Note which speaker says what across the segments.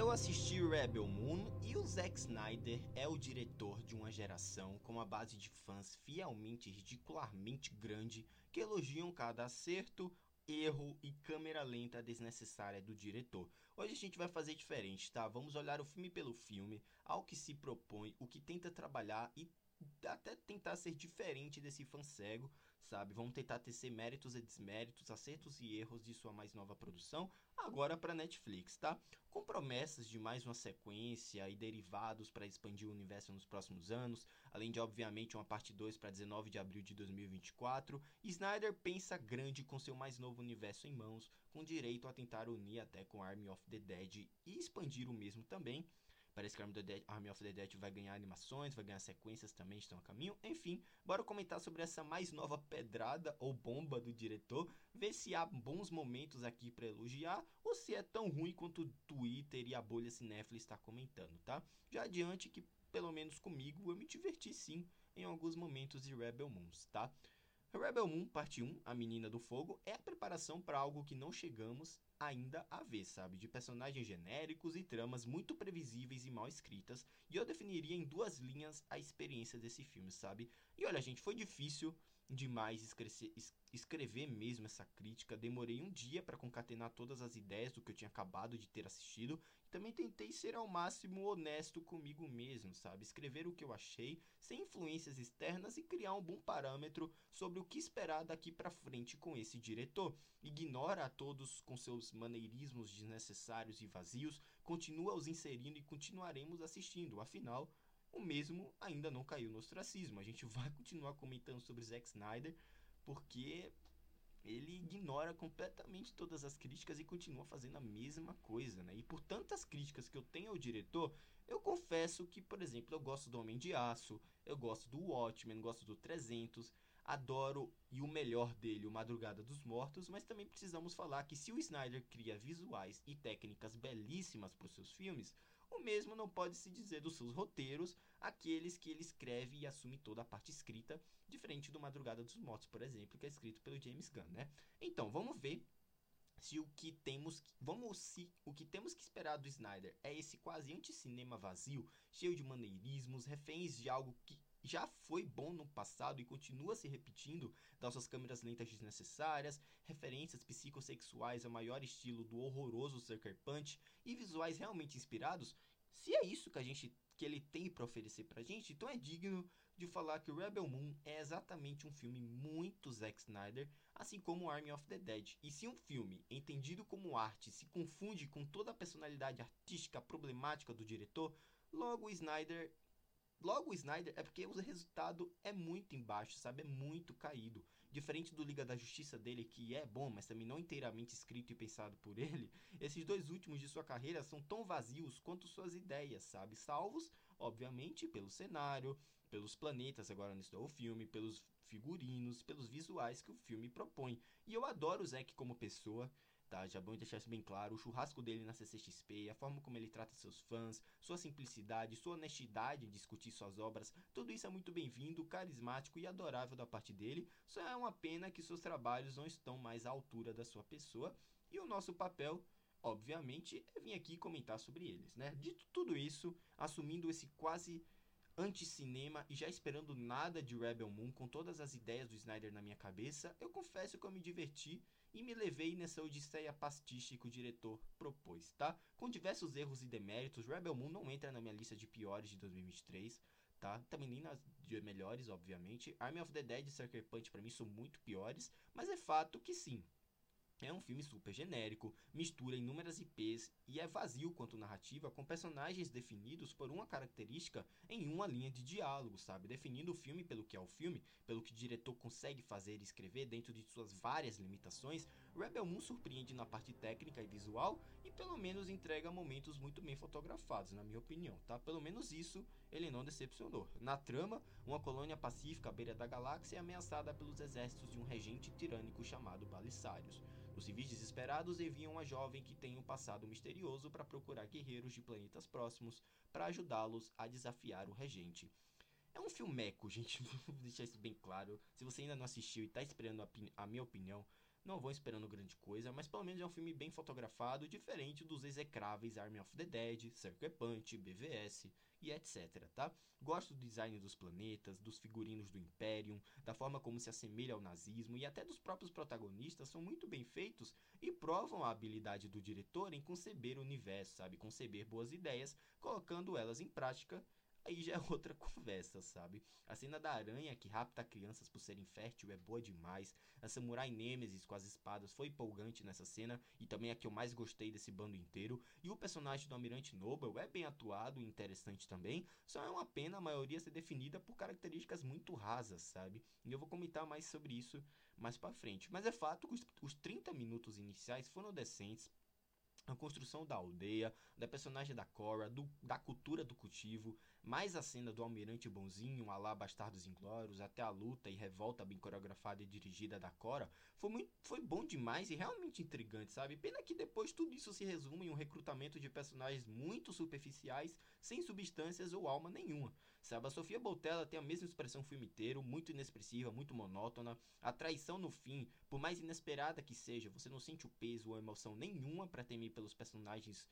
Speaker 1: Eu assisti Rebel Moon e o Zack Snyder é o diretor de uma geração com uma base de fãs fielmente ridicularmente grande que elogiam cada acerto, erro e câmera lenta desnecessária do diretor. Hoje a gente vai fazer diferente, tá? Vamos olhar o filme pelo filme, ao que se propõe, o que tenta trabalhar e até tentar ser diferente desse fã cego, sabe? Vamos tentar tecer méritos e desméritos, acertos e erros de sua mais nova produção, agora para Netflix, tá? Com promessas de mais uma sequência e derivados para expandir o universo nos próximos anos, além de obviamente uma parte 2 para 19 de abril de 2024, Snyder pensa grande com seu mais novo universo em mãos, com direito a tentar unir até com Army of the Dead e expandir o mesmo também Parece que Army of the Dead vai ganhar animações, vai ganhar sequências também, estão a caminho. Enfim, bora comentar sobre essa mais nova pedrada ou bomba do diretor, ver se há bons momentos aqui para elogiar ou se é tão ruim quanto o Twitter e a bolha cinéfila está comentando, tá? Já adiante que, pelo menos comigo, eu me diverti sim em alguns momentos de Rebel Moons, tá? Rebel Moon, parte 1, A Menina do Fogo, é a preparação para algo que não chegamos ainda a ver, sabe? De personagens genéricos e tramas muito previsíveis e mal escritas. E eu definiria em duas linhas a experiência desse filme, sabe? E olha, gente, foi difícil demais escrever mesmo essa crítica. Demorei um dia para concatenar todas as ideias do que eu tinha acabado de ter assistido. Também tentei ser ao máximo honesto comigo mesmo, sabe? Escrever o que eu achei, sem influências externas e criar um bom parâmetro sobre o que esperar daqui para frente com esse diretor. Ignora a todos com seus maneirismos desnecessários e vazios, continua os inserindo e continuaremos assistindo. Afinal, o mesmo ainda não caiu no ostracismo. A gente vai continuar comentando sobre Zack Snyder porque ele ignora completamente todas as críticas e continua fazendo a mesma coisa, né? E por tantas críticas que eu tenho ao diretor, eu confesso que, por exemplo, eu gosto do Homem de Aço, eu gosto do Watchmen, gosto do 300, adoro e o melhor dele, o Madrugada dos Mortos, mas também precisamos falar que se o Snyder cria visuais e técnicas belíssimas para os seus filmes, o mesmo não pode se dizer dos seus roteiros, aqueles que ele escreve e assume toda a parte escrita, diferente do Madrugada dos Mortos, por exemplo, que é escrito pelo James Gunn, né? Então, vamos ver se o que temos vamos se o que temos que esperar do Snyder é esse quase anti-cinema vazio, cheio de maneirismos, reféns de algo que já foi bom no passado e continua se repetindo, das suas câmeras lentas desnecessárias, referências psicossexuais ao maior estilo do horroroso Sucker Punch e visuais realmente inspirados, se é isso que a gente que ele tem para oferecer pra gente, então é digno de falar que Rebel Moon é exatamente um filme muito Zack Snyder, assim como Army of the Dead. E se um filme, entendido como arte, se confunde com toda a personalidade artística problemática do diretor, logo Snyder Logo, o Snyder é porque o resultado é muito embaixo, sabe? É muito caído. Diferente do Liga da Justiça dele, que é bom, mas também não inteiramente escrito e pensado por ele, esses dois últimos de sua carreira são tão vazios quanto suas ideias, sabe? Salvos, obviamente, pelo cenário, pelos planetas, agora nesse novo filme, pelos figurinos, pelos visuais que o filme propõe. E eu adoro o Zack como pessoa tá? Já bom deixar isso bem claro, o churrasco dele na CCXP, a forma como ele trata seus fãs, sua simplicidade, sua honestidade em discutir suas obras, tudo isso é muito bem-vindo, carismático e adorável da parte dele. Só é uma pena que seus trabalhos não estão mais à altura da sua pessoa e o nosso papel obviamente, é vir aqui comentar sobre eles, né? Dito tudo isso, assumindo esse quase anti-cinema e já esperando nada de Rebel Moon, com todas as ideias do Snyder na minha cabeça, eu confesso que eu me diverti e me levei nessa odisseia pastiche que o diretor propôs, tá? Com diversos erros e deméritos, Rebel Moon não entra na minha lista de piores de 2023, tá? Também nem nas de melhores, obviamente. Army of the Dead e Sucker Punch para mim são muito piores, mas é fato que sim, é um filme super genérico, mistura inúmeras IPs e é vazio quanto narrativa, com personagens definidos por uma característica em uma linha de diálogo, sabe? Definindo o filme pelo que é o filme, pelo que o diretor consegue fazer e escrever dentro de suas várias limitações, Rebel Moon surpreende na parte técnica e visual e pelo menos entrega momentos muito bem fotografados, na minha opinião, tá? Pelo menos isso ele não decepcionou. Na trama, uma colônia pacífica à beira da galáxia é ameaçada pelos exércitos de um regente tirânico chamado Balissários. Os civis desesperados enviam uma jovem que tem um passado misterioso para procurar guerreiros de planetas próximos para ajudá-los a desafiar o regente. É um filmeco, gente, vou deixar isso bem claro. Se você ainda não assistiu e está esperando a, a minha opinião, Não vão esperando grande coisa, mas pelo menos é um filme bem fotografado, diferente dos execráveis Army of the Dead, Sucker Punch, BVS e etc, tá? Gosto do design dos planetas, dos figurinos do Imperium, da forma como se assemelha ao nazismo e até dos próprios protagonistas são muito bem feitos e provam a habilidade do diretor em conceber o universo, sabe? Conceber boas ideias, colocando elas em prática aí já é outra conversa, sabe? A cena da aranha que rapta crianças por ser infértil é boa demais. A samurai Nemesis com as espadas foi empolgante nessa cena e também a que eu mais gostei desse bando inteiro. E o personagem do Almirante Noble é bem atuado e interessante também. Só é uma pena a maioria ser definida por características muito rasas, sabe? E eu vou comentar mais sobre isso mais para frente. Mas é fato que os, os 30 minutos iniciais foram decentes a construção da aldeia, da personagem da Cora, do, da cultura do cultivo, mais a cena do almirante bonzinho, a lá Bastardos Inglórios, até a luta e revolta bem coreografada e dirigida da Cora, foi, muito, foi bom demais e realmente intrigante, sabe? Pena que depois tudo isso se resume em um recrutamento de personagens muito superficiais, sem substâncias ou alma nenhuma. Sabe, a Sofia Boutella tem a mesma expressão o filme inteiro, muito inexpressiva, muito monótona. A traição no fim, por mais inesperada que seja, você não sente o peso ou emoção nenhuma para temer pelos personagens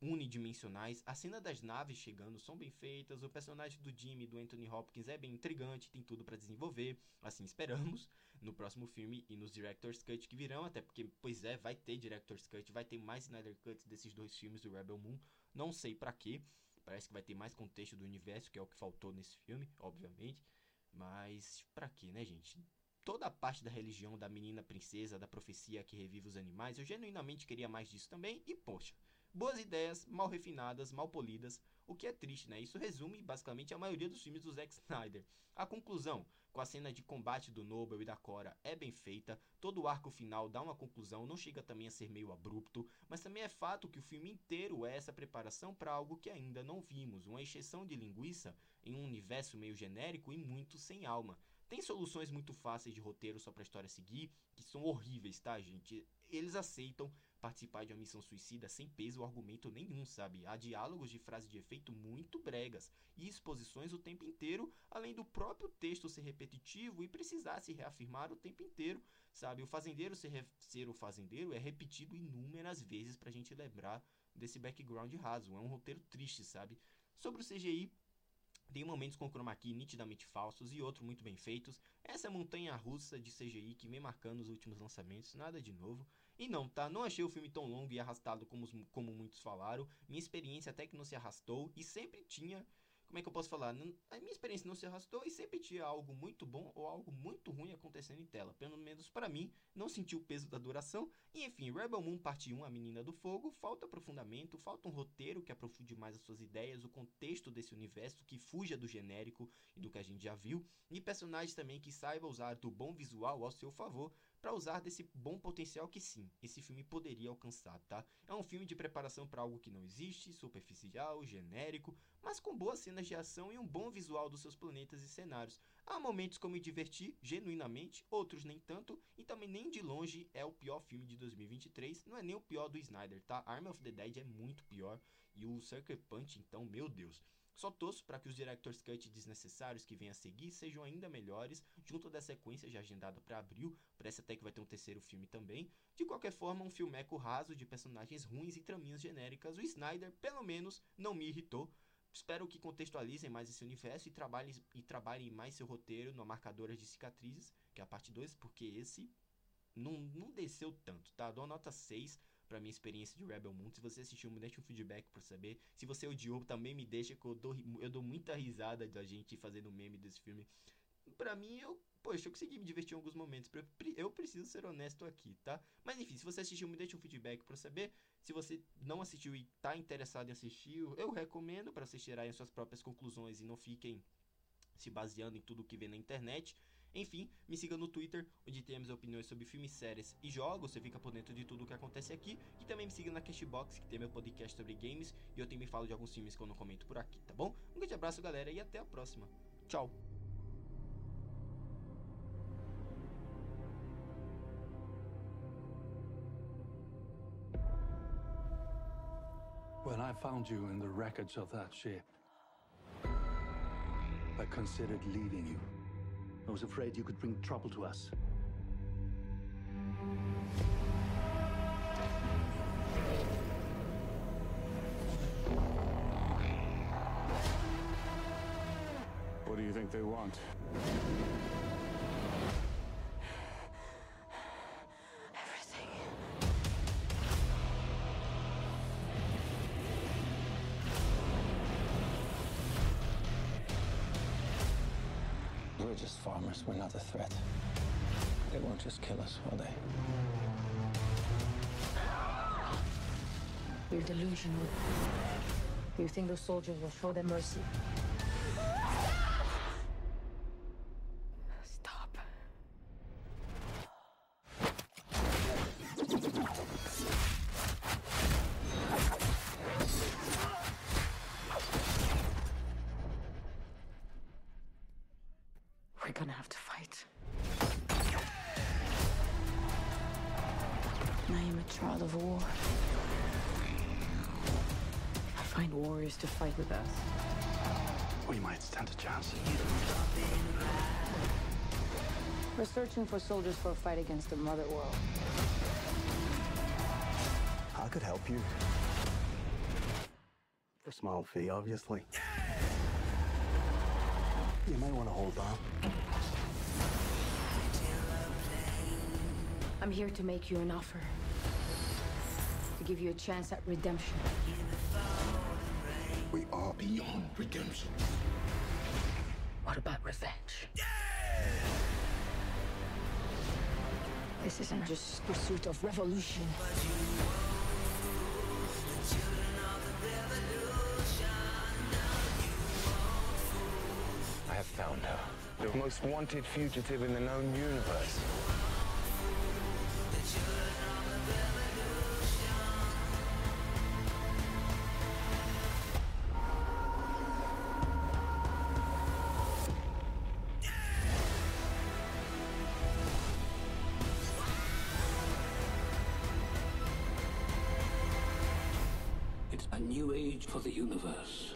Speaker 1: unidimensionais. A cena das naves chegando são bem feitas. O personagem do Jimmy, do Anthony Hopkins, é bem intrigante, tem tudo para desenvolver. Assim esperamos no próximo filme e nos Director's Cut que virão, até porque, pois é, vai ter Director's Cut, vai ter mais Snyder Cuts desses dois filmes do Rebel Moon. Não sei para quê. Parece que vai ter mais contexto do universo, que é o que faltou nesse filme, obviamente. Mas para quê, né, gente? Toda a parte da religião da menina princesa, da profecia que revive os animais, eu genuinamente queria mais disso também. E poxa, boas ideias, mal refinadas, mal polidas, o que é triste, né? Isso resume basicamente a maioria dos filmes do Zack Snyder. A conclusão, com a cena de combate do Noble e da Cora, é bem feita, todo o arco final dá uma conclusão, não chega também a ser meio abrupto, mas também é fato que o filme inteiro é essa preparação para algo que ainda não vimos, uma exceção de linguiça em um universo meio genérico e muito sem alma. Tem soluções muito fáceis de roteiro só pra história seguir, que são horríveis, tá, gente? Eles aceitam, participar de uma missão suicida sem peso ou argumento nenhum, sabe? Há diálogos de frase de efeito muito bregas e exposições o tempo inteiro, além do próprio texto ser repetitivo e precisar se reafirmar o tempo inteiro, sabe? O fazendeiro ser, ser o fazendeiro é repetido inúmeras vezes pra gente lembrar desse background raso. É um roteiro triste, sabe? Sobre o CGI, tem momentos com chroma key nitidamente falsos e outros muito bem feitos. Essa montanha russa de CGI que vem marcando os últimos lançamentos, nada de novo. E não, tá? Não achei o filme tão longo e arrastado como, como muitos falaram. Minha experiência até que não se arrastou e sempre tinha como é que eu posso falar? A minha experiência não se arrastou e sempre tinha algo muito bom ou algo muito ruim acontecendo em tela. Pelo menos para mim, não senti o peso da duração. E enfim, Rebel Moon Parte 1, A Menina do Fogo, falta aprofundamento, falta um roteiro que aprofunde mais as suas ideias, o contexto desse universo que fuja do genérico e do que a gente já viu, e personagens também que saibam usar do bom visual ao seu favor para usar desse bom potencial que sim, esse filme poderia alcançar, tá? É um filme de preparação para algo que não existe, superficial, genérico, mas com boas cenas de ação e um bom visual dos seus planetas e cenários. Há momentos eu me diverti genuinamente, outros nem tanto, e também nem de longe é o pior filme de 2023, não é nem o pior do Snyder, tá? Army of the Dead é muito pior e o Sucker Punch, então, meu Deus. Só torço para que os Director's Cut desnecessários que vêm a seguir sejam ainda melhores, junto da sequência já agendada para abril, parece até que vai ter um terceiro filme também. De qualquer forma, um filmeco raso de personagens ruins e traminhas genéricas, o Snyder, pelo menos, não me irritou. Espero que contextualizem mais esse universo e trabalhem, e trabalhem mais seu roteiro no Marcadores de Cicatrizes, que é a parte 2, porque esse não, não desceu tanto, tá? Dou nota 6 pra minha experiência de Rebel Moon. Se você assistiu, me deixa um feedback pra saber. Se você odiou, também me deixa, que eu dou, eu dou muita risada da gente fazendo meme desse filme. Pra mim, eu, poxa, eu consegui me divertir em alguns momentos. Eu preciso ser honesto aqui, tá? Mas enfim, se você assistiu, me deixa um feedback pra saber. Se você não assistiu e tá interessado em assistir, eu recomendo para vocês tirarem suas próprias conclusões e não fiquem se baseando em tudo que vê na internet. Enfim, me siga no Twitter, onde temos opiniões sobre filmes, séries e jogos. Você fica por dentro de tudo o que acontece aqui. E também me siga na Cashbox, que tem meu podcast sobre games. E eu também falo de alguns filmes que eu não comento por aqui, tá bom? Um grande abraço, galera, e até a próxima. Tchau! When I found you in the wreckage of that ship, I considered leaving you. I was afraid you could bring trouble to us.
Speaker 2: What do you think they want?
Speaker 3: We're just farmers. We're not a threat. They won't just kill us, will they?
Speaker 4: You're delusional. You think the soldiers will show them mercy? I am a child of war. I find warriors to fight with us.
Speaker 2: We might stand a chance.
Speaker 4: We're searching for soldiers for a fight against the Mother World.
Speaker 2: I could help you. For a small fee, obviously. You may want to hold on.
Speaker 4: I'm here to make you an offer. To give you a chance at redemption.
Speaker 5: We are beyond redemption.
Speaker 4: What about revenge? This isn't just pursuit of revolution.
Speaker 6: I have found her. The most wanted fugitive in the known universe.
Speaker 7: A new age for the universe.